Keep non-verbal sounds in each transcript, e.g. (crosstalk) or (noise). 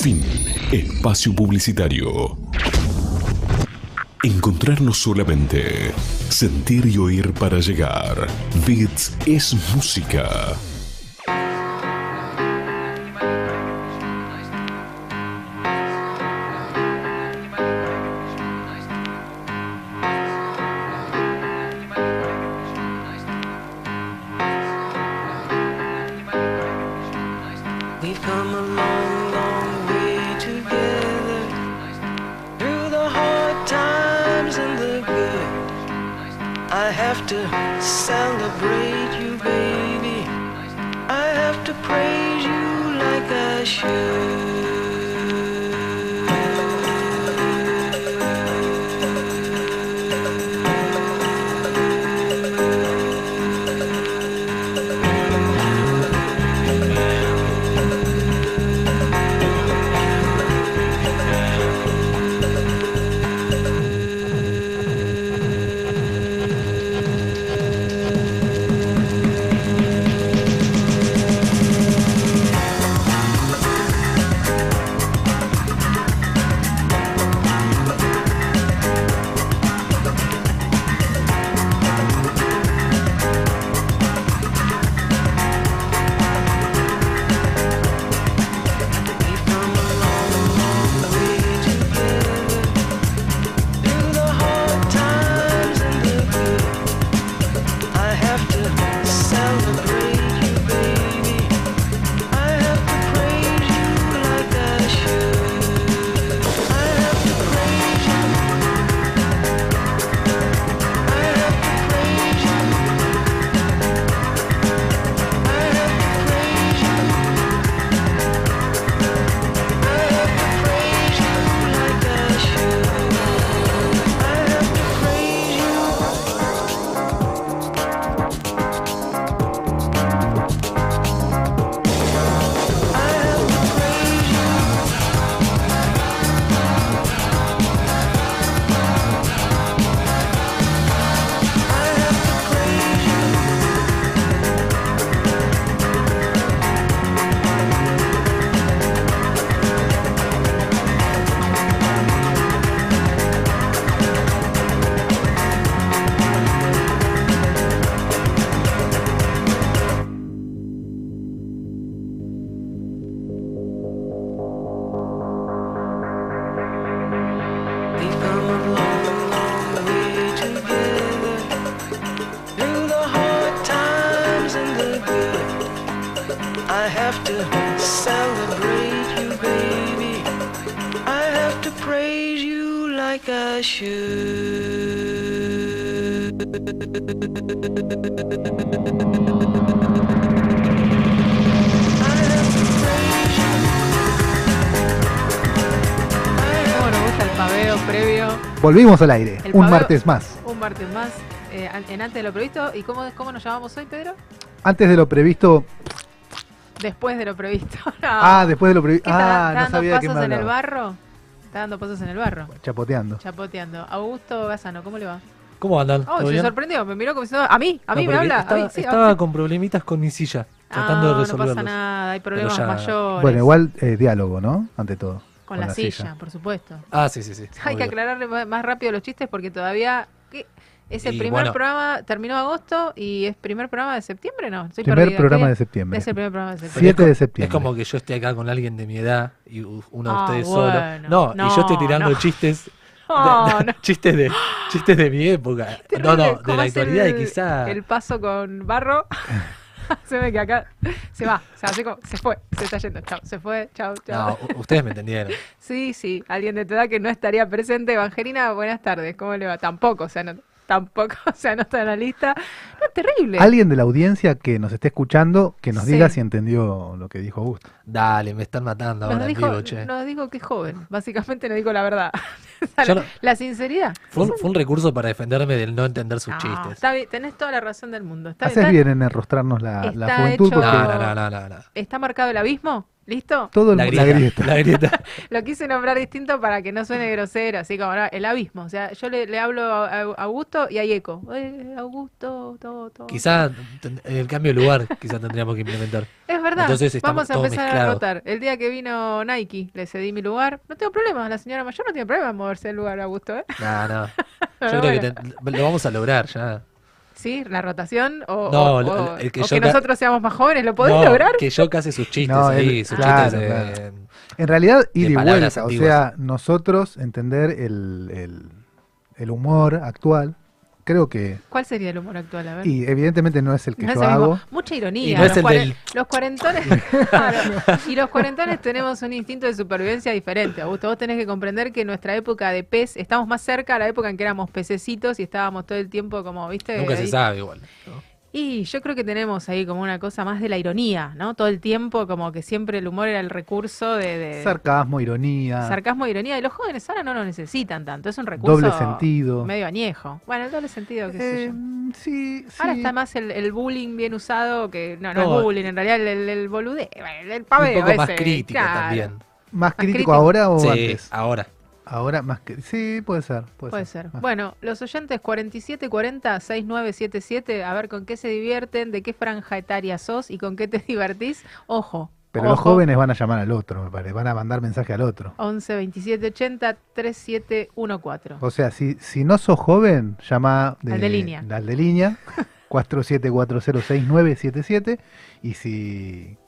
Fin. Espacio publicitario. Encontrarnos solamente. Sentir y oír para llegar. Beats es música. Have to celebrate you, baby. I have to praise you like I should. I have to praise you. I ¿Cómo nos gusta el paveo previo? Volvimos al aire, El un paveo- martes más. Un martes más, eh, en antes de lo previsto. ¿Y cómo, cómo nos llamamos hoy, Pedro? Antes de lo previsto. Después de lo previsto. (laughs) No. Ah, después de lo previsto. ¿Qué está, Ah, no dando sabía de pasos en el barro? Está dando pasos en el barro. Chapoteando. Chapoteando. Augusto Gazano, ¿cómo le va? ¿Cómo andan? Oh, ¿Todo se bien? sorprendió, me miró como diciendo, a mí, a No, mí me habla. Estaba, a mí, sí, estaba con problemitas con mi silla, tratando Ah, de no resolverlos. pasa nada, hay problemas ya- mayores. Bueno, igual eh, diálogo, ¿no? Ante todo. Con, la, silla, por supuesto. Ah, sí, sí, sí. (laughs) Hay que aclararle más rápido los chistes porque todavía... ¿qué? Es el Y primer bueno. programa, terminó agosto y es primer programa de septiembre, ¿no? Primer perdida, programa de septiembre. Es el primer programa de septiembre. 7 de Es septiembre. como que yo esté acá con alguien de mi edad y uno de Ah, ustedes bueno. solo. No, y yo estoy No, tirando no. chistes. de- (laughs) Oh, de- no. (laughs) Chistes de chistes de mi época. No, Terrible, no, de ¿cómo la actualidad y quizá. El paso con barro. (laughs) se ve que acá se va, se, hace como- se fue, se está yendo. Chao, se fue, chao, chao. No, ustedes me entendieron. Sí, sí, alguien de tu edad que no estaría presente. Evangelina, buenas tardes, ¿cómo le va? Tampoco, o sea, no, tampoco (laughs) se anota en la lista. No, terrible. Alguien de la audiencia que nos esté escuchando, que nos Sí. diga si entendió lo que dijo Augusto. Dale, me están matando nos ahora en dijo, vivo, che. nos dijo que es joven, básicamente nos dijo la verdad. (laughs) O sea, la, no- la sinceridad. Fue un, fue un recurso para defenderme del no entender sus No, chistes. está bien, tenés toda la razón del mundo. Está, Haces está- bien en enrostrarnos la, la está juventud hecho- porque No, no, no, no, no, no. ¿Está marcado el abismo? ¿Listo? Todo el La grieta. la grieta. La grieta. (laughs) Lo quise nombrar distinto para que no suene grosero, así como ¿no? el abismo. O sea, yo le, le hablo a a Augusto y hay eco. Eh, Augusto, todo, todo. Quizá ten- el cambio de lugar, quizá tendríamos que implementar. Es verdad. Entonces Vamos a empezar a rotar. El día que vino Nike, le cedí mi lugar. No tengo problema. La señora mayor no tiene problema en moverse del lugar, Augusto. ¿eh? No, no. (laughs) Yo creo que ten- lo vamos a lograr ya. Sí, la rotación o, No, o- lo- o- el que o yo que nosotros seamos más jóvenes. ¿Lo podés No, lograr? Que yo case sus chistes No, ahí, sus claro, chistes de- claro. En realidad, ir y vuelta. O antiguas. sea, nosotros entender el, el, el humor actual, creo que. ¿Cuál sería el humor actual? A ver. Y evidentemente no es el que No es yo hago. Mucha Y ironía. no es los, el cuaren- del- los cuarentones. (laughs) Claro. Y los cuarentones tenemos un instinto de supervivencia diferente. Augusto, vos tenés que comprender que en nuestra época de pez, estamos más cerca a la época en que éramos pececitos y estábamos todo el tiempo como, viste, Nunca se sabe igual. ¿no? Y yo creo que tenemos ahí como una cosa más de la ironía, ¿no? Todo el tiempo como que siempre el humor era el recurso de, de Sarcasmo, ironía, sarcasmo e ironía. Y los jóvenes ahora no lo necesitan tanto. Es un recurso doble sentido. medio añejo. Bueno, el doble sentido, qué sé Eh, yo. sí, Ahora sí. está más el, el bullying bien usado que. No, no, No, es bullying, en realidad el, el, el boludeo, el, paveo Un poco más claro. también. ¿Más crítico crítico. ahora o Sí, antes? ahora. Ahora más que sí, puede ser, puede, Puede ser. Más. Bueno, los oyentes 4740-6977, a ver con qué se divierten, de qué franja etaria sos y con qué te (laughs) divertís. Ojo. Pero los jóvenes van a llamar al otro, me parece, van a mandar mensaje al otro. 11 27 80 3714. O sea, si, si no sos joven, llama Al de línea. Al de línea, 47406977. Y si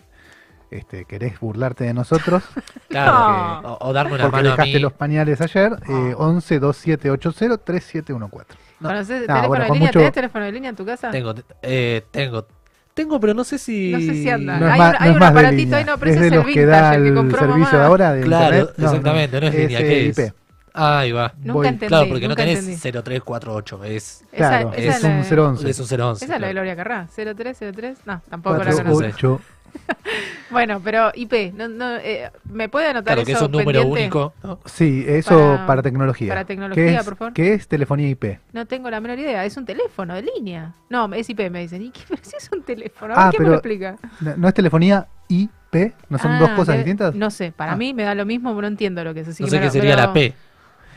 este, querés burlarte de nosotros, (laughs) Claro. No. O, o darme una porque mano a dejaste mí. los pañales ayer, eh, 11 2780 3714. ¿Conoces No, teléfono bueno, de línea? mucho- ¿Tenés teléfono de línea en tu casa? Tengo, eh, tengo. Tengo, pero no sé si. No sé si anda. No es Hay más, un- no hay es un aparatito ahí, no, pero es ese es el que da el que compró servicio mamá. de ahora de Claro, internet. No, exactamente, no es línea, eh, ¿qué es? IP. Ahí va. Nunca Voy. entendí. Claro, porque no tenés entendí. 0348, es, Esa- Claro, esa es la un de- 011. es un 011. Esa es la de claro. Gloria Carrá. 0303. No, tampoco la Cuatro, conozco. (laughs) Bueno, pero IP, no, no, eh, ¿me puede anotar Claro, que es eso un número pendiente? único. ¿no? Sí, eso Para- para, tecnología. para tecnología, ¿Qué es, por favor. ¿Qué es telefonía IP? No tengo la menor idea. Es un teléfono de línea. No, es IP, me dicen. ¿Y qué? Pero (laughs) si es un teléfono. A ver, Ah, ¿quién me lo pero- explica? No, no es telefonía IP, no son Ah, dos cosas de- distintas. No sé, para Ah. mí me da lo mismo, no entiendo lo que es. Así No sé qué sería la P.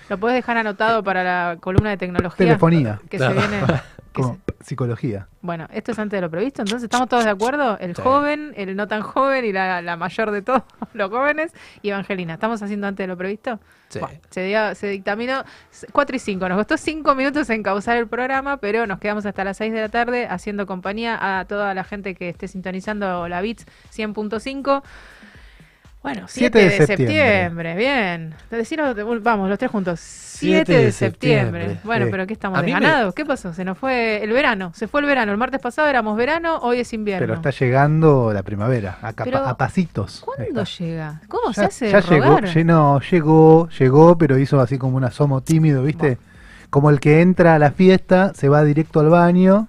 ¿Lo puedes dejar anotado para la columna de tecnología? Telefonía. Que Claro. (laughs) se viene. que psicología. Bueno, esto es antes de lo previsto, entonces estamos todos de acuerdo. El Sí. joven, el no tan joven y la, la mayor de todos (laughs) los jóvenes y Evangelina. ¿Estamos haciendo antes de lo previsto? Sí. Bueno, se, dio- se dictaminó 4 y 5. Nos costó 5 minutos encauzar el programa, pero nos quedamos hasta las 6 de la tarde haciendo compañía a toda la gente que esté sintonizando la BITS 100.5. Bueno, 7 7 de, de septiembre. septiembre. bien. Decirlo, vamos, los tres juntos. 7 de, de septiembre. septiembre. Bueno, pero ¿qué estamos mí me- desganados? ¿Qué pasó? Se nos fue el verano. Se fue el verano. El martes pasado éramos verano, hoy es invierno. Pero está llegando la primavera, a, Pero, a pasitos. ¿Cuándo Está. llega? ¿Cómo se hace ya llegó, rogar? no, llegó, llegó, pero hizo así como un asomo tímido, ¿viste? Como el que entra a la fiesta, se va directo al baño,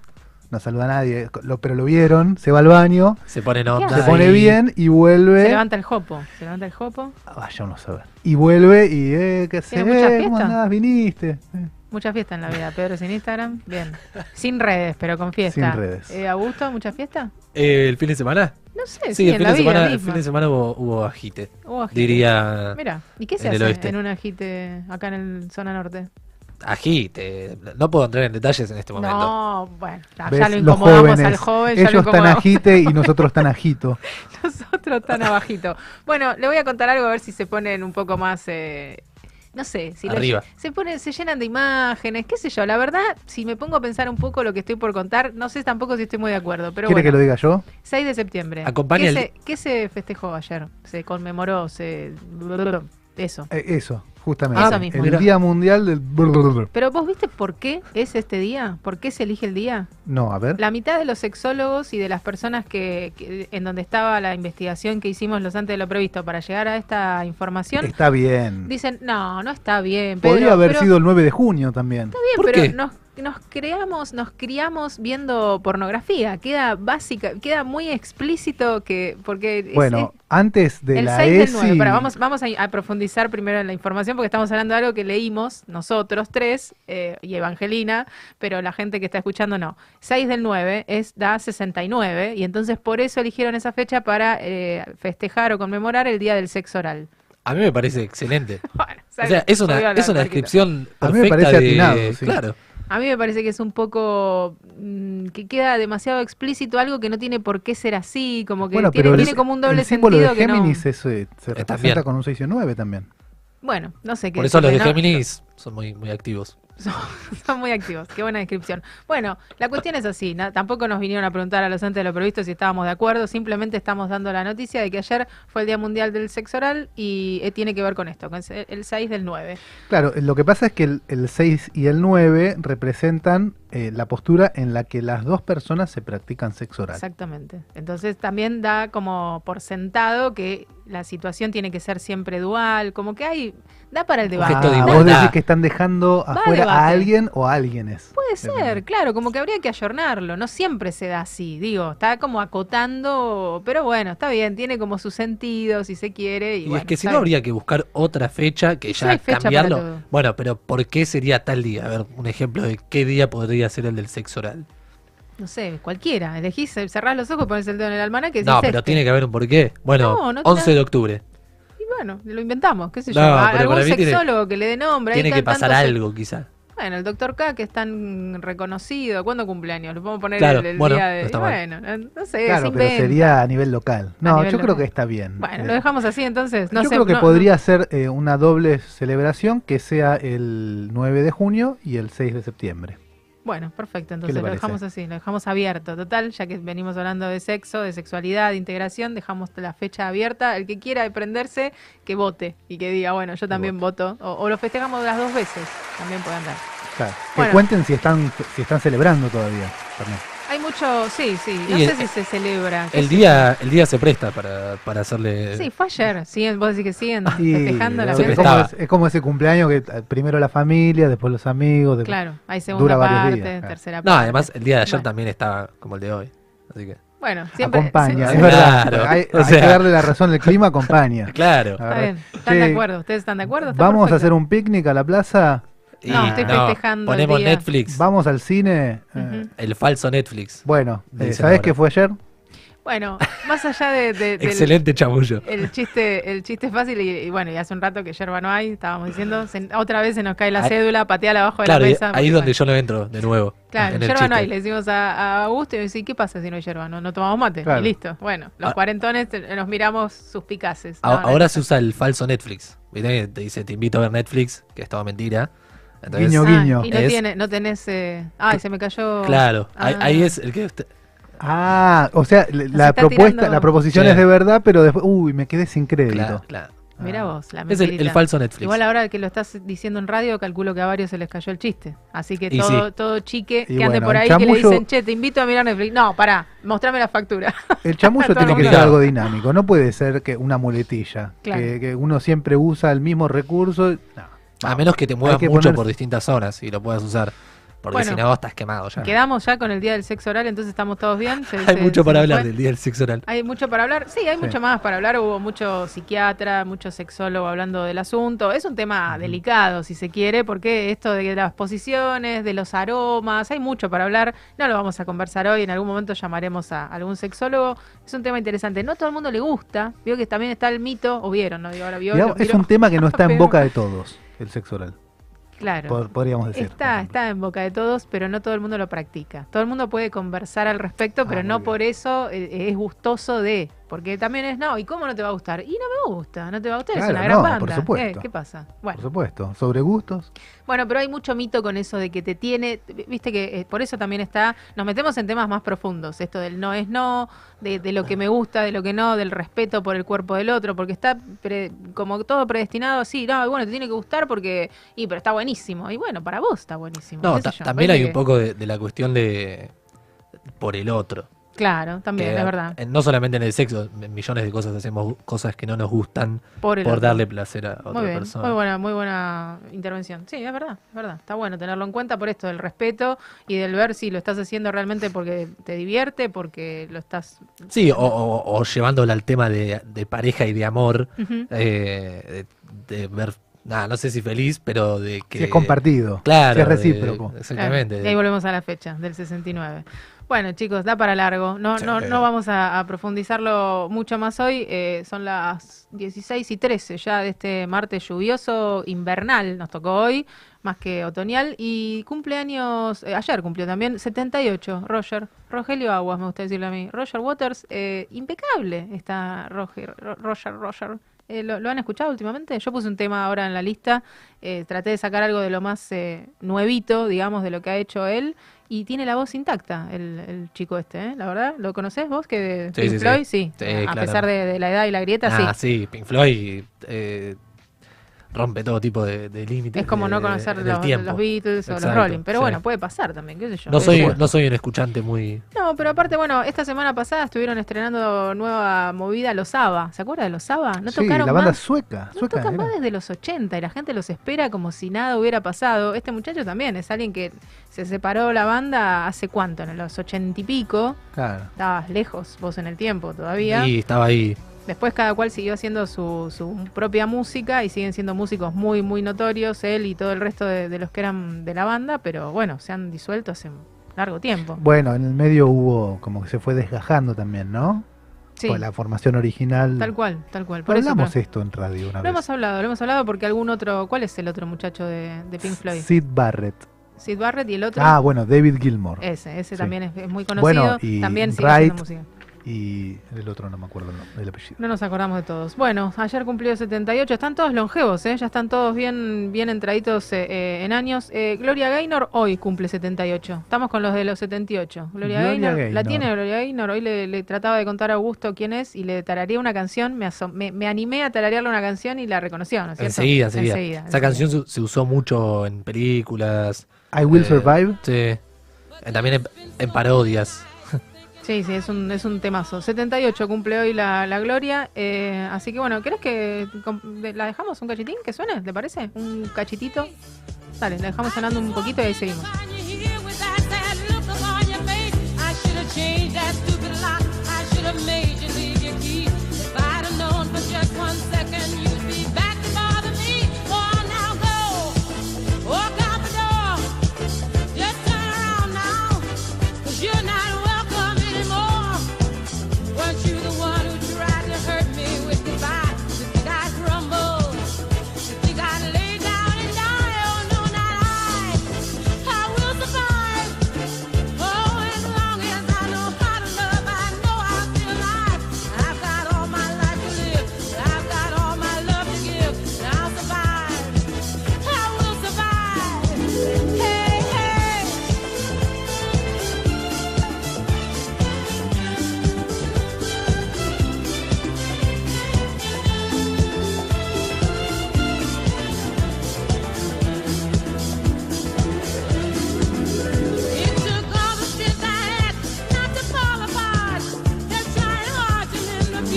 no saluda a nadie, lo- pero lo vieron, se va al baño, Se pone en ¿Qué onda. se pone ahí. bien y vuelve. Se levanta el jopo. Se levanta el jopo. Ah, Vaya uno a saber. Y vuelve y, eh, ¿qué mucha Eh, ¿Cómo andás? ¿Viniste? Eh, Mucha fiesta en la vida. Pedro sin Instagram. Bien. Sin redes, pero con fiesta. Sin redes. Eh, ¿Augusto, mucha fiesta? Eh, ¿El fin de semana? No sé, Sí, sí, el, en fin la de vida semana, el fin de semana hubo, hubo agite. Hubo agite. Diría Mira, ¿y qué se hace en un agite acá en el zona norte? Agite. No puedo entrar en detalles en este momento. No, bueno, ya, lo Los incomodamos jóvenes, al joven. ya lo ellos están agite y (laughs) nosotros tan agito. Nosotros tan abajito. Bueno, le voy a contar algo a ver si se ponen un poco más. eh, no sé, si Arriba. se ponen, se llenan de imágenes, qué sé yo. La verdad, si me pongo a pensar un poco lo que estoy por contar, no sé tampoco si estoy muy de acuerdo. Pero ¿Quiere bueno, que lo diga yo? 6 de septiembre. Acompaña ¿Qué, el- se, qué se festejó ayer? Se conmemoró, se. Eso. Eh, eso, justamente. Eso mismo. El. Día Mundial del... (laughs) Pero vos viste por qué es este día? ¿Por qué se elige el día? No, a ver. La mitad de los sexólogos y de las personas que, que- en donde estaba la investigación que hicimos los antes de lo previsto para llegar a esta información Está bien. dicen, no, no está bien. Pedro, Podría haber pero- sido el 9 de junio también. Está bien, ¿Por pero qué? no, nos creamos, nos criamos viendo pornografía. Queda básica, queda muy explícito que. Porque Bueno, es- antes de el la 6 del ESI. 9. Pará, vamos, vamos a, a profundizar primero en la información porque estamos hablando de algo que leímos nosotros tres eh, y Evangelina, pero la gente que está escuchando no. 6 del 9 es da 69 y entonces por eso eligieron esa fecha para eh, festejar o conmemorar el Día del Sexo Oral. A mí me parece excelente. (laughs) Bueno, O sea, es una, es una descripción A mí me perfecta parece de... atinado, sí. Claro. A mí me parece que es un poco mm, que queda demasiado explícito algo que no tiene por qué ser así, como que Bueno, tiene, pero el, tiene como un doble el símbolo sentido de que no. Géminis es, eh, se representa también. con un 6 y un 9 también. Bueno, no sé qué Por eso los de ¿no? Géminis son muy, muy activos. (laughs) Son, muy activos, qué buena descripción. Bueno, la cuestión es así, tampoco nos vinieron a preguntar a los antes de lo previsto si estábamos de acuerdo, simplemente estamos dando la noticia de que ayer fue el Día Mundial del Sexo Oral y eh, tiene que ver con esto, con el 6 del 9. Claro, lo que pasa es que el, el 6 y el 9 representan eh, la postura en la que las dos personas se practican sexo oral. Exactamente. Entonces también da como por sentado que la situación tiene que ser siempre dual, como que hay, da para el debate. Ah, vos decís que están dejando Va afuera debate. a alguien o a alguienes. Puede ser, claro, como que habría que ayornarlo, no siempre se da así, digo, está como acotando, pero bueno, está bien, tiene como su sentido si se quiere. Y, Y, bueno, es que si no habría que buscar otra fecha que Sí, ya fecha para cambiarlo. Bueno, pero ¿por qué sería tal día? A ver, un ejemplo de qué día podría ser el del sexo oral. No sé, cualquiera, elegís, cerrás los ojos, pones el dedo en el almanaque No, pero este. tiene que haber un porqué. Bueno, No, no 11 tiene- de octubre. Y bueno, lo inventamos, qué sé No, yo. algún mí tiene- sexólogo que le dé nombre. Tiene que pasar tantos- algo, quizá. Bueno, el doctor K, que es tan reconocido, ¿cuándo cumpleaños? Lo podemos poner Claro, el, el bueno, día no de. está mal. bueno, no sé, Claro, se pero sería a nivel local. No, nivel yo creo local. que está bien. Bueno, Eh, lo dejamos así entonces. No yo sé, creo que no- podría ser eh, una doble celebración que sea el 9 de junio y el 6 de septiembre. Bueno, perfecto, entonces lo dejamos así, lo dejamos abierto. Total, ya que venimos hablando de sexo, de sexualidad, de integración, dejamos la fecha abierta. El que quiera prenderse, que vote y que diga, bueno, yo también voto. O, o lo festejamos las dos veces, también pueden dar. Claro, Bueno. Que cuenten si están, si están celebrando todavía. también. Hay mucho, sí, sí, no Y sé el- si se celebra. El día, el día se presta para, para hacerle. Sí, fue ayer, siguen, vos decís que siguen Y, festejando la es, como, es- es como ese cumpleaños que eh, primero la familia, después los amigos. después- Claro, hay Dura segunda varios parte, días, claro. tercera No, parte. además el día de ayer Bueno. también estaba como el de hoy. Así que. Bueno, siempre. acompaña, sí, es sí, verdad. Claro, hay, o hay sea- que darle la razón, el clima acompaña. (laughs) Claro. La Está bien, están de acuerdo. ¿Ustedes están de acuerdo? Está Vamos a hacer un picnic a la plaza, Y No, estoy festejando el Ponemos día. Netflix. vamos al cine. eh. El falso Netflix. Bueno, eh, ¿sabés qué fue ayer? Bueno, más allá de, de- del- Excelente chamullo. el chiste, el chiste fácil y, y bueno, y hace un rato que yerba no hay, estábamos diciendo, se- otra vez se nos cae la Ahí- cédula, pateala abajo de Claro, la y mesa. ahí es donde bueno, yo no entro de nuevo. Claro, yerba no hay, le decimos a, a Augusto y me dice, ¿qué pasa si no hay yerba? No, no tomamos mate, Claro. y listo. Bueno, los Ah. cuarentones te- nos miramos suspicaces. A- No, Ahora se usa el falso Netflix. ¿Viste? que Te dice, te invito a ver Netflix, que es toda mentira. Entonces, Guiño, Ah, guiño. y no, Es- tiene, no tenés... eh, Ay, se me cayó... Claro, ahí, Ah. ahí es el que usted- Ah, o sea, la propuesta, tirando- la proposición Sí. es de verdad, pero después, uy, me quedé sin crédito. Claro, claro. Mirá vos, la Es el, falso Netflix. Igual ahora que lo estás diciendo en radio, calculo que a varios se les cayó el chiste. Así que Y todo, sí. todo chique Y que ande bueno, por ahí que le dicen, che, te invito a mirar Netflix. No, pará, mostrame la factura. El chamullo (laughs) tiene que ser algo dinámico, no puede ser que una muletilla, Claro. que, que uno siempre usa el mismo recurso. No. A menos que te muevas que mucho ponerse- por distintas zonas y lo puedas usar. Porque Bueno. si no, estás quemado ya. Quedamos ya con el día del sexo oral, entonces estamos todos bien. Se- (laughs) Hay se- mucho se para hablar fue. del día del sexo oral. Hay mucho para hablar. Sí, hay Sí. mucho más para hablar. Hubo mucho psiquiatra, mucho sexólogo hablando del asunto. Es un tema delicado, si se quiere, porque esto de las posiciones, de los aromas, hay mucho para hablar. No lo vamos a conversar hoy. En algún momento llamaremos a algún sexólogo. Es un tema interesante. No a todo el mundo le gusta. Vio que también está el mito, o vieron, ¿no? Digo, ahora vio, es vieron. un tema que no (laughs) está en boca de todos, el sexo oral, Claro. pod- podríamos decir. Está, está en boca de todos, pero no todo el mundo lo practica. Todo el mundo puede conversar al respecto, pero Ah, muy no bien. por eso eh, es gustoso de. Porque también es, no, ¿y cómo no te va a gustar? Y no me gusta, no te va a gustar, es una gran no, banda. por supuesto. Eh, ¿Qué pasa? Bueno, Por supuesto, sobre gustos. bueno, pero hay mucho mito con eso de que te tiene, viste que eh, por eso también está, nos metemos en temas más profundos, esto del no es no, de, de lo que me gusta, de lo que no, del respeto por el cuerpo del otro, porque está pre- como todo predestinado así, no, bueno, te tiene que gustar porque, y pero está buenísimo, y bueno, para vos está buenísimo. No, yo, también hay un poco de, de la cuestión de por el otro. Claro, también, Que, es verdad. No solamente en el sexo, en millones de cosas hacemos cosas que no nos gustan Por, darle placer a otra Muy bien, persona. muy buena, muy buena intervención. Sí, es verdad, es verdad. Está bueno tenerlo en cuenta por esto del respeto y del ver si lo estás haciendo realmente porque te divierte, porque lo estás... Sí, o, o- o llevándolo al tema de, de pareja y de amor, eh, de, de ver, nada, no sé si feliz, pero de que... Si es compartido. Claro. Si es de- recíproco. exactamente. Claro, y ahí volvemos a la fecha del 69. Bueno, chicos, da para largo. No, Sí. no, no vamos a, a profundizarlo mucho más hoy. Eh, son las 16 y 13 ya de este martes lluvioso, invernal, nos tocó hoy, más que otoñal. Y cumpleaños, eh, ayer cumplió también, 78, Roger. Rogelio Aguas, me gusta decirle a mí. Roger Waters, eh, impecable está Roger, Ro- Roger, Roger. Eh, ¿lo, lo han escuchado últimamente? Yo puse un tema ahora en la lista, eh, traté de sacar algo de lo más eh, nuevito, digamos, de lo que ha hecho él, y tiene la voz intacta, el, el chico este, ¿eh? La verdad, ¿lo conocés vos? Que de Sí, Pink sí. Floyd, sí. Sí, a claro. pesar de, de la edad y la grieta, Ah, sí. sí, Pink Floyd eh, rompe todo tipo de, de límites. Es como de- no conocer los, Beatles o los Rolling, pero sí. bueno, puede pasar también, qué sé yo. No soy, no soy un escuchante muy... No, pero aparte, bueno, esta semana pasada estuvieron estrenando nueva movida Los ABBA. ¿Se acuerda de Los ABBA? No sí, tocaron la banda más. sueca. No sueca tocan era. más desde los 80 y la gente los espera como si nada hubiera pasado. Este muchacho también es alguien que se separó la banda hace cuánto, en los 80 y pico. Claro. Estabas lejos vos en el tiempo todavía. Y estaba ahí. Después cada cual siguió haciendo su, su propia música y siguen siendo músicos muy, muy notorios, él y todo el resto de, de los que eran de la banda, pero bueno, se han disuelto hace largo tiempo. Bueno, en el medio hubo como que se fue desgajando también, ¿no? Sí, Pues la formación original. tal cual, tal cual. Por Hablamos esto en radio una lo vez. hemos hablado, lo hemos hablado porque algún otro, ¿cuál es el otro muchacho de, de Pink Floyd? Sid Barrett. Sid Barrett y el otro. Ah, bueno, David Gilmour. Ese, ese Sí. también es, es muy conocido. Bueno, y también Wright. música. Y el otro no me acuerdo el, nombre, el apellido. No nos acordamos de todos. Bueno, ayer cumplió 78. Están todos longevos, ¿eh? Ya están todos bien, bien entraditos eh, eh, en años. Eh, Gloria Gaynor hoy cumple 78. Estamos con los de los 78. Gloria, Gloria Gaynor, ¿La tiene Gloria Gaynor? Hoy le, le trataba de contar a Augusto quién es y le tarareé una canción. Me, asom- me, me animé a tararearle una canción y la reconoció, ¿no es cierto? Enseguida, enseguida. Enseguida, Esa enseguida. canción se, se usó mucho en películas. I Will eh, Survive. Sí. También en, en parodias. Sí, sí, es un, es un temazo. 78 cumple hoy la, la Gloria. eh, así que bueno, ¿querés que la dejamos un cachitín que suene? ¿Te parece? Un cachitito. Dale, la dejamos sonando un poquito y ahí seguimos.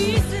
To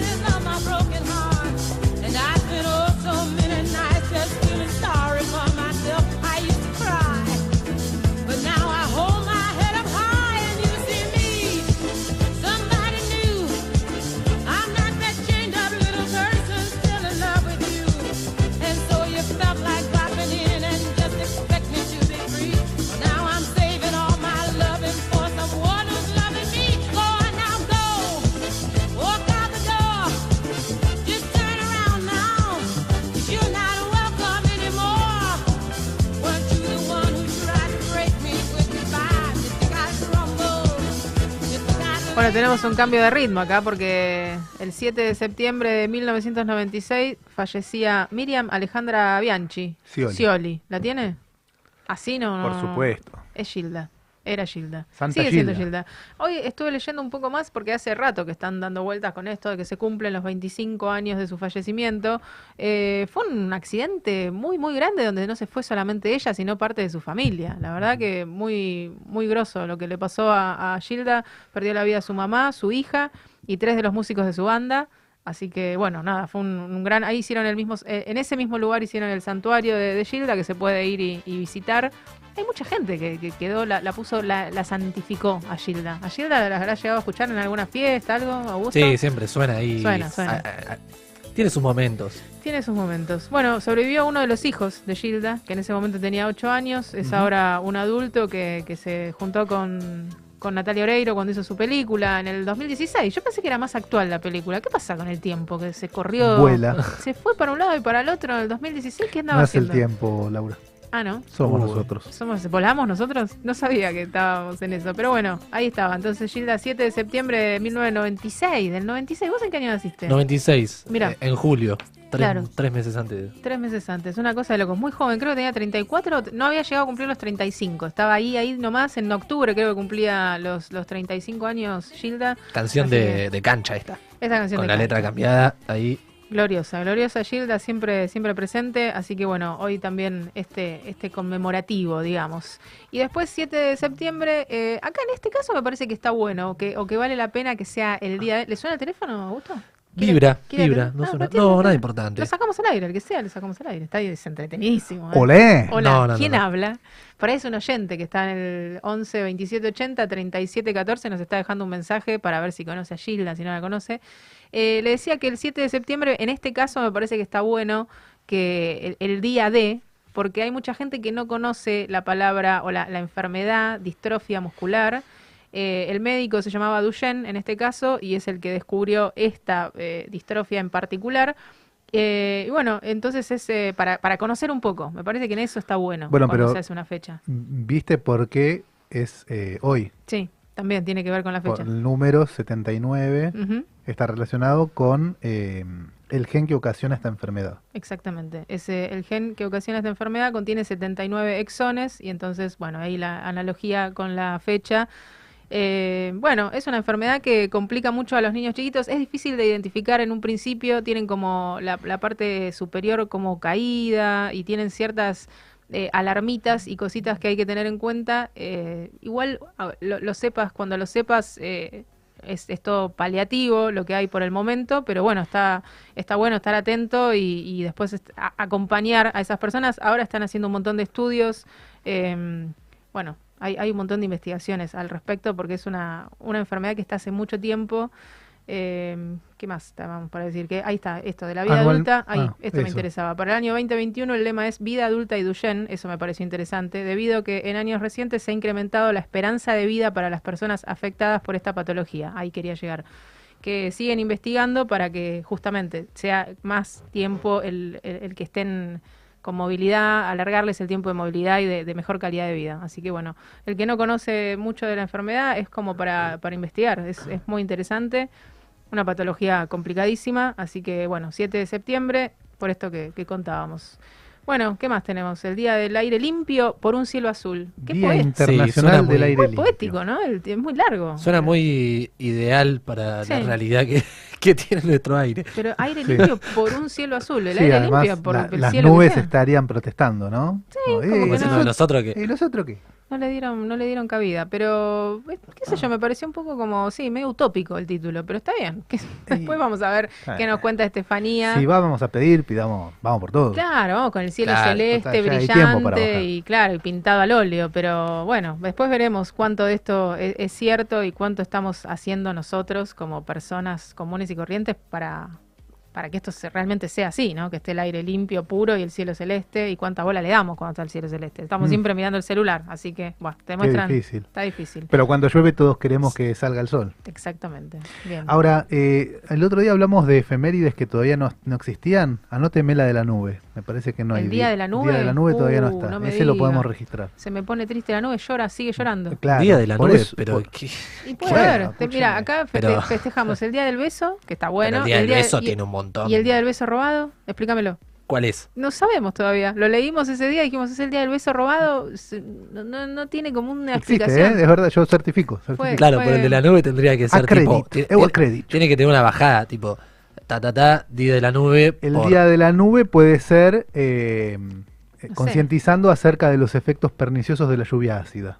tenemos un cambio de ritmo acá porque el 7 de septiembre de 1996 fallecía Miriam Alejandra Bianchi. Scioli. ¿La tiene? Así no, no. Por supuesto. Es Gilda. Era Gilda. Santa Sigue siendo Gilda. Hoy estuve leyendo un poco más porque hace rato que están dando vueltas con esto de que se cumplen los 25 años de su fallecimiento. Eh, fue un accidente muy, muy grande donde no se fue solamente ella, sino parte de su familia. La verdad que muy, muy grosso lo que le pasó a, a Gilda. Perdió la vida su mamá, su hija y tres de los músicos de su banda. Así que bueno, nada, fue un, un gran... Ahí hicieron el mismo... eh, en ese mismo lugar hicieron el santuario de, de Gilda que se puede ir y, y visitar. Hay mucha gente que, que quedó, la, la puso, la, la santificó a Gilda. ¿A Gilda la habrá llegado a escuchar en alguna fiesta, algo, Augusto? Sí, siempre suena ahí. Suena, suena. Ah, ah, ah. Tiene sus momentos. Tiene sus momentos. Bueno, sobrevivió uno de los hijos de Gilda, que en ese momento tenía 8 años. Es ahora un adulto que, que se juntó con, con Natalia Oreiro cuando hizo su película en el 2016. Yo pensé que era más actual la película. ¿Qué pasa con el tiempo? Que se corrió. Vuela. Se fue para un lado y para el otro en el 2016. ¿Qué andaba No es el haciendo? tiempo, Laura. Ah, ¿no? Somos Uy. nosotros. ¿Somos, ¿Volamos nosotros? No sabía que estábamos en eso. Pero bueno, ahí estaba. Entonces, Gilda, 7 de septiembre de 1996. Del 96. ¿Vos en qué año naciste? 96. Mira. eh, en julio. Tres, Claro. tres meses antes. Tres meses antes, una cosa de locos. Muy joven, creo que tenía 34, no había llegado a cumplir los 35. Estaba ahí, ahí nomás, en octubre creo que cumplía los, los 35 años Gilda. Canción de, que- de cancha esta. Esta canción Con de la letra cambiada ahí. Gloriosa, gloriosa Gilda, siempre, siempre presente. Así que bueno, hoy también este, este conmemorativo, digamos. Y después 7 de septiembre, eh, acá en este caso me parece que está bueno, que, o que vale la pena que sea el día... ¿Le suena el teléfono, Augusto? ¿Quiere- Vibra, vibra. No, Ah, suena- no, nada importante. Lo sacamos al aire, el que sea, lo sacamos al aire. Está entretenidísimo. ¿eh? ¡Olé! Hola, No, no, no, ¿quién no. habla? Por ahí es un oyente que está en el 11 27 80 37 14, nos está dejando un mensaje para ver si conoce a Gilda, si no la conoce. Eh, le decía que el 7 de septiembre, en este caso me parece que está bueno que el, el día de, porque hay mucha gente que no conoce la palabra o la, la enfermedad, distrofia muscular. Eh, el médico se llamaba Duchenne en este caso y es el que descubrió esta eh, distrofia en particular. Eh, y bueno, entonces es para, para conocer un poco. Me parece que en eso está bueno, Bueno, cuando pero- se hace una fecha. ¿Viste por qué es eh, hoy? Sí, también tiene que ver con la Por fecha. el número 79 Ujú, está relacionado con el gen que ocasiona esta enfermedad. exactamente. Ese, el gen que ocasiona esta enfermedad contiene 79 exones y entonces, bueno, ahí la analogía con la fecha. Eh, bueno, es una enfermedad que complica mucho a los niños chiquitos. Es difícil de identificar en un principio. Tienen como la, parte superior como caída y tienen ciertas eh, alarmitas y cositas que hay que tener en cuenta. Eh, igual lo, sepas, cuando lo sepas, eh, es, todo paliativo lo que hay por el momento, pero bueno, está, está bueno estar atento y, después acompañar a esas personas. Ahora están haciendo un montón de estudios. eh, bueno, hay, hay un montón de investigaciones al respecto porque es una, una enfermedad que está hace mucho tiempo. Eh, ¿Qué más estábamos para decir? Que ahí está, esto de la vida Anual- adulta. Ahí, ah, esto me interesaba. Para el año 2021 el lema es vida adulta y Duchenne. Eso me pareció interesante, debido a que en años recientes se ha incrementado la esperanza de vida para las personas afectadas por esta patología. Ahí quería llegar. Que siguen investigando para que justamente sea más tiempo el, el- el que estén con movilidad, alargarles el tiempo de movilidad y de, de mejor calidad de vida. Así que bueno, el que no conoce mucho de la enfermedad es como para, para investigar, es, es muy interesante, una patología complicadísima, así que bueno, 7 de septiembre, por esto que, que contábamos. Bueno, ¿qué más tenemos? El Día del Aire Limpio por un cielo azul. Qué Día poeta. Internacional suena del muy- Aire Muy Limpio. poético, ¿no? El- es muy largo. Suena muy ideal para Sí. la realidad que, que (laughs) tiene nuestro aire. Pero aire Sí. limpio por un cielo azul. El Sí, aire además limpio por la- el las cielo que nubes estarían protestando, ¿no? Sí, como que no. nosotros que ¿Y los otros qué? No le dieron, no le dieron cabida, pero eh, qué sé yo, me pareció un poco como, sí, medio utópico el título, pero está bien. que- (laughs) después vamos a ver qué nos cuenta Estefanía. Si vamos a pedir, pidamos, vamos por todo. Claro, vamos con el cielo Claro, celeste, brillante y claro, y pintado al óleo, pero bueno, después veremos cuánto de esto es, es cierto y cuánto estamos haciendo nosotros como personas comunes y corrientes para, para que esto se- realmente sea así, ¿no? Que esté el aire limpio, puro y el cielo celeste y cuánta bola le damos cuando está el cielo celeste. Estamos Mm. siempre mirando el celular, así que, bueno, te Qué muestran. difícil. Está difícil. Pero cuando llueve todos queremos que salga el sol. Exactamente. Bien. Ahora, eh, el otro día hablamos de efemérides que todavía no, no existían. Anóteme la de la nube. Me parece que no hay. ¿El día de la nube? Día de la nube todavía no Uh, está. no Ese lo podemos registrar. Se me pone triste la nube, llora, sigue llorando. Claro, día de la nube, eso- pero ¿qué? Y puede Bueno, haber. Mira, acá feste- Pero- festejamos el día del beso, que está bueno. Pero el día del de- beso y- tiene un montón. ¿Y el día del beso robado? Explícamelo. ¿Cuál es? No sabemos todavía. Lo leímos ese día y dijimos, es el día del beso robado. No, no, no tiene como una Existe, explicación. ¿eh? es verdad, yo certifico. certifico. Fue- Claro, pero el de la nube tendría que ser Accredit, tipo. ti- eu ti- accredit. Tiene que tener una bajada, tipo. Ta ta ta, día de la nube. El por- día de la nube puede ser eh, eh, concientizando acerca de los efectos perniciosos de la lluvia ácida.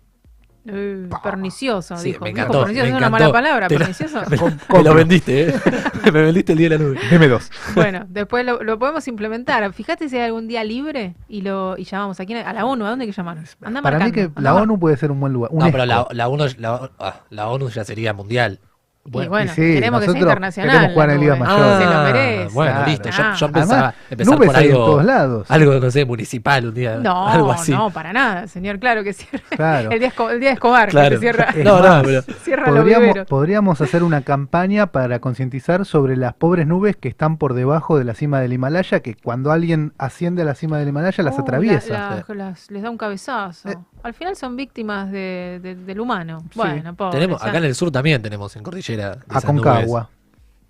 Eh, pernicioso, Sí, dijo. me Dijo encantó. pernicioso me es una mala palabra, Te pernicioso. (laughs) Me lo vendiste, ¿eh? (laughs) me vendiste el día de la nube. M2. (laughs) Bueno, después lo, lo podemos implementar. Fíjate si hay algún día libre y lo y llamamos a quién, a la ONU, ¿a dónde hay que llamar? Anda Para mí marcando, que anda la ONU puede ser un buen lugar. No, pero la, UNESCO. la, ONU, la, ah, la ONU ya sería mundial. Y bueno, y queremos que sea internacional. Queremos jugar en Liga. Mayor. Se lo merece. Bueno, Claro. listo. Yo, yo pensaba Además, empezar nubes por en algo, todos lados. algo, no sé, municipal un día. No, algo así. no, para nada, señor. Claro que cierra. Claro. El, día el día de Escobar, que Claro. se cierra, Es No, no, pero- cierra Podríamos, podríamos hacer una campaña para concientizar sobre las pobres nubes que están por debajo de la cima del Himalaya, que cuando alguien asciende a la cima del Himalaya las Uh, atraviesa. la- la- las- les da un cabezazo. Eh. Al final son víctimas de- de- del humano. Sí. Bueno, pobres, Tenemos, ya. acá en el sur también tenemos en Cordillera. De a esas nubes. Concagua.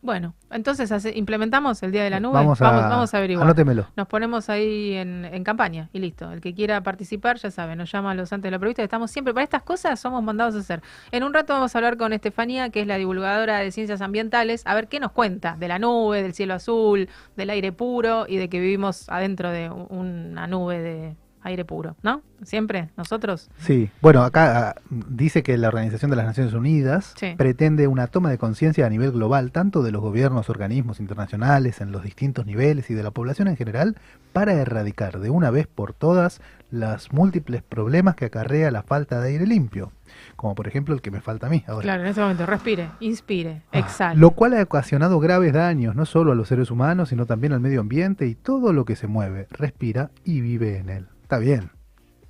Bueno, entonces hace- implementamos el Día de la Nube. Vamos a, vamos, a averiguar. Anótemelo. Nos ponemos ahí en, en campaña y listo. El que quiera participar, ya sabe, nos llama a los antes de lo previsto. que Estamos siempre para estas cosas, somos mandados a hacer. En un rato vamos a hablar con Estefanía, que es la divulgadora de ciencias ambientales, a ver qué nos cuenta de la nube, del cielo azul, del aire puro y de que vivimos adentro de una nube de aire puro, ¿no? Siempre, nosotros. Sí, bueno, acá ah, dice que la Organización de las Naciones Unidas Sí. pretende una toma de conciencia a nivel global, tanto de los gobiernos, organismos internacionales, en los distintos niveles y de la población en general, para erradicar de una vez por todas las múltiples problemas que acarrea la falta de aire limpio, como por ejemplo el que me falta a mí ahora. Claro, en este momento, respire, inspire, Ah, exhale. Lo cual ha ocasionado graves daños, no solo a los seres humanos, sino también al medio ambiente y todo lo que se mueve, respira y vive en él. Está bien.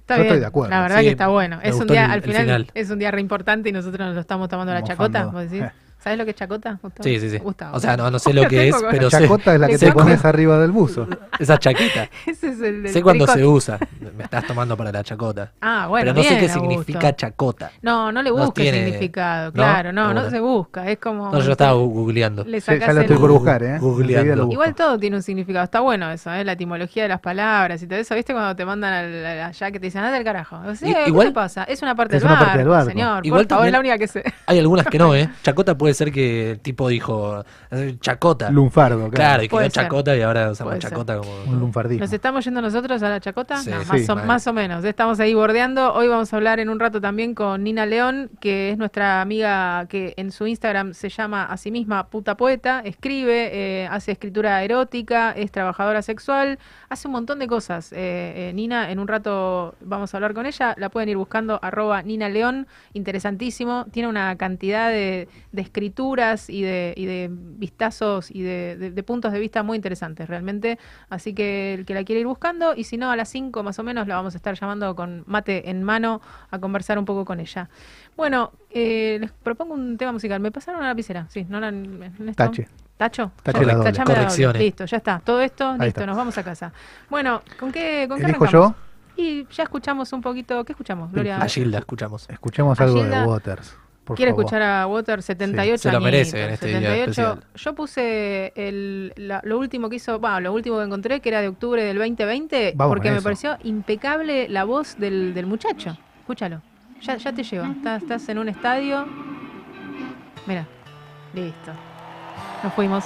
Está Yo bien, estoy de acuerdo. La verdad Sí, que está bueno. Es un día, el- al final, final. es un día re importante y nosotros nos lo estamos tomando la chacota. ¿vos decís? Eh. ¿Sabes lo que es chacota, Gustavo? Sí, sí, sí. Gustavo. O sea, no, no sé (laughs) lo que es, pero La sé, chacota es la que te pones arriba del buzo. (laughs) esa chaqueta. (laughs) Ese es el del sé cuándo se usa. Me estás tomando para la chacota. Ah, bueno, pero no sé qué Augusto. significa chacota. No, no le No busques tiene- significado, ¿no? claro, no, no, se busca, es como... No, yo estaba googleando. le Sí, ya lo estoy el- por buscar, ¿eh? Googleando. Igual todo tiene un significado, está bueno eso, ¿eh? la etimología de las palabras y todo eso, ¿viste? Cuando te mandan al- al- allá que te dicen, anda del carajo. O sea, I- ¿Qué pasa? Es una parte, Es del, una parte del barco. señor, Igual por favor, es la única que sé. Hay algunas que no, ¿eh? Chacota puede ser que el tipo dijo eh, chacota. Lunfardo, claro. Claro, y quedó Puede ser. chacota y ahora usamos Puede ser. chacota como. Un lunfardismo. ¿Nos estamos yendo nosotros a la chacota? Sí, No, sí, más, o, vale. más o menos. Estamos ahí bordeando. Hoy vamos a hablar en un rato también con Nina León, que es nuestra amiga que en su Instagram se llama a sí misma puta poeta, escribe, eh, hace escritura erótica, es trabajadora sexual, hace un montón de cosas. Eh, eh, Nina, en un rato vamos a hablar con ella. La pueden ir buscando arroba Nina León, interesantísimo. Tiene una cantidad de, de escrituras y de, y de vistazos y de, de- de puntos de vista muy interesantes realmente. Así que el que la quiere ir buscando, y si no, a las 5 más o menos la vamos a estar llamando con mate en mano a conversar un poco con ella. Bueno, eh, les propongo un tema musical. ¿Me pasaron a la lapicera? Sí, no la en? Tache. ¿Tacho? Tache la doble. tachame la doble. Correcciones. Listo, ya está. Todo esto, Ahí listo, está. nos vamos a casa. Bueno, ¿con qué, con qué ¿Elijo arrancamos? yo? Y ya escuchamos un poquito. ¿Qué escuchamos, Gloria? A Gilda escuchamos. Escuchemos algo de. Waters. Por Quiere favor. escuchar a Water 78 Se lo merece añitos, en este día 78. especial. Yo puse el, la- lo último que hizo, bueno, lo último que encontré, que era de octubre del 2020, Vamos porque me pareció impecable la voz del, del muchacho. Escúchalo. Ya, ya te lleva. Estás, estás en un estadio. Mira. Listo. Nos fuimos.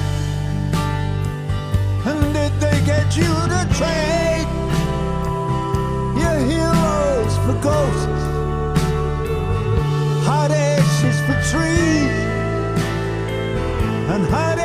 get you to trade your heroes for ghosts, hot ashes for trees, and hot